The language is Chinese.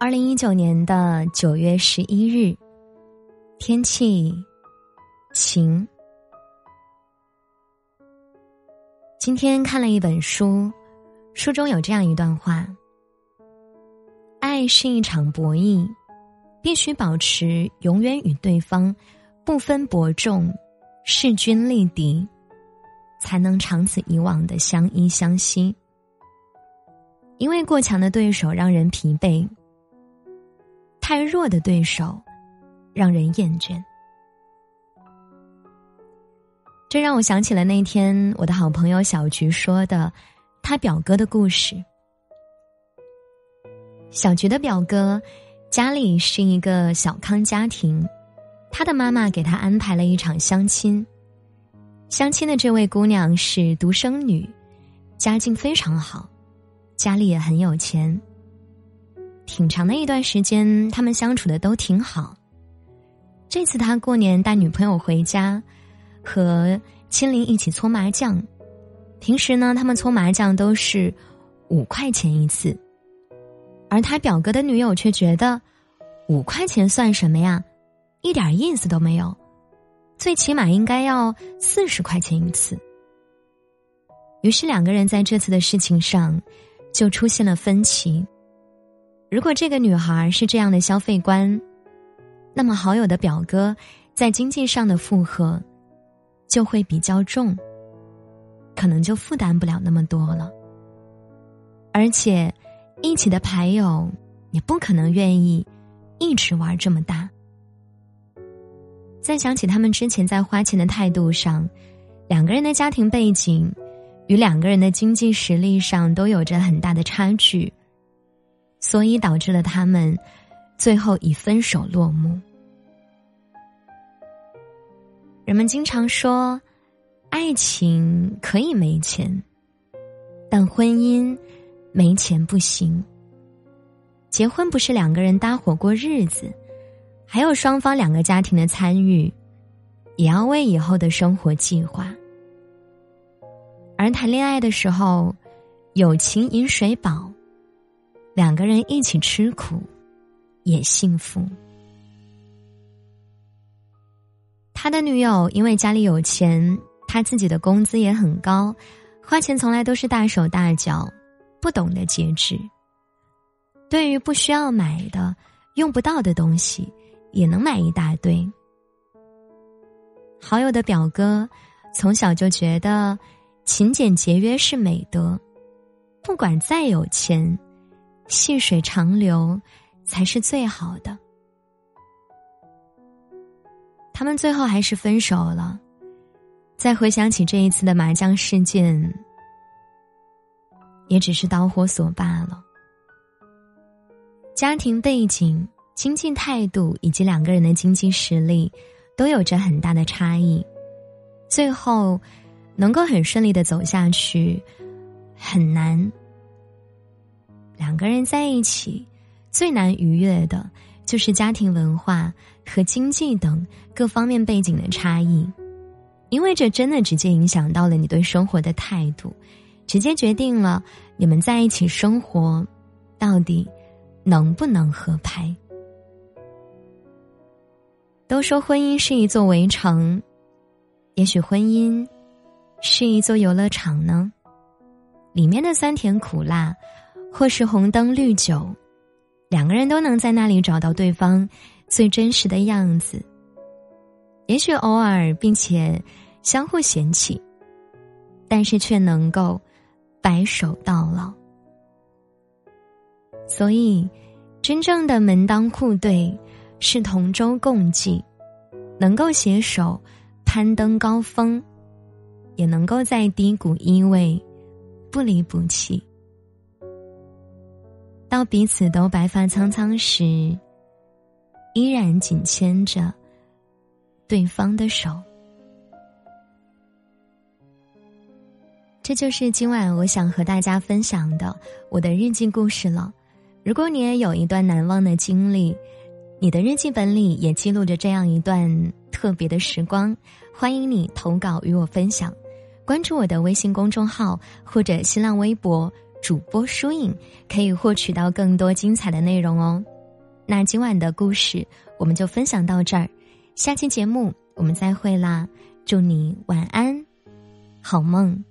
二零一九年的九月十一日，天气晴。今天看了一本书，书中有这样一段话：爱是一场博弈，必须保持永远与对方不分伯仲、势均力敌，才能长此以往的相依相惜。因为过强的对手让人疲惫。太弱的对手，让人厌倦。这让我想起了那天我的好朋友小菊说的他表哥的故事。小菊的表哥家里是一个小康家庭，他的妈妈给他安排了一场相亲。相亲的这位姑娘是独生女，家境非常好，家里也很有钱。挺长的一段时间，他们相处的都挺好。这次他过年带女朋友回家，和亲邻一起搓麻将。平时呢，他们搓麻将都是五块钱一次，而他表哥的女友却觉得五块钱算什么呀，一点意思都没有，最起码应该要四十块钱一次。于是两个人在这次的事情上就出现了分歧。如果这个女孩是这样的消费观，那么好友的表哥在经济上的负荷就会比较重，可能就负担不了那么多了。而且，一起的牌友也不可能愿意一直玩这么大。再想起他们之前在花钱的态度上，两个人的家庭背景与两个人的经济实力上都有着很大的差距。所以导致了他们最后以分手落幕。人们经常说，爱情可以没钱，但婚姻没钱不行。结婚不是两个人搭伙过日子，还有双方两个家庭的参与，也要为以后的生活计划。而谈恋爱的时候，友情饮水饱。两个人一起吃苦，也幸福。他的女友因为家里有钱，他自己的工资也很高，花钱从来都是大手大脚，不懂得节制。对于不需要买的、用不到的东西，也能买一大堆。好友的表哥从小就觉得勤俭节约是美德，不管再有钱。细水长流才是最好的。他们最后还是分手了。再回想起这一次的麻将事件，也只是导火索罢了。家庭背景、经济态度以及两个人的经济实力都有着很大的差异，最后能够很顺利的走下去很难。两个人在一起，最难逾越的，就是家庭文化和经济等各方面背景的差异，因为这真的直接影响到了你对生活的态度，直接决定了你们在一起生活到底能不能合拍。都说婚姻是一座围城，也许婚姻是一座游乐场呢，里面的酸甜苦辣。或是红灯绿酒，两个人都能在那里找到对方最真实的样子。也许偶尔，并且相互嫌弃，但是却能够白首到老。所以，真正的门当户对是同舟共济，能够携手攀登高峰，也能够在低谷依偎，不离不弃。到彼此都白发苍苍时，依然紧牵着对方的手。这就是今晚我想和大家分享的我的日记故事了。如果你也有一段难忘的经历，你的日记本里也记录着这样一段特别的时光，欢迎你投稿与我分享。关注我的微信公众号或者新浪微博。主播疏影，可以获取到更多精彩的内容哦。那今晚的故事我们就分享到这儿，下期节目我们再会啦！祝你晚安，好梦。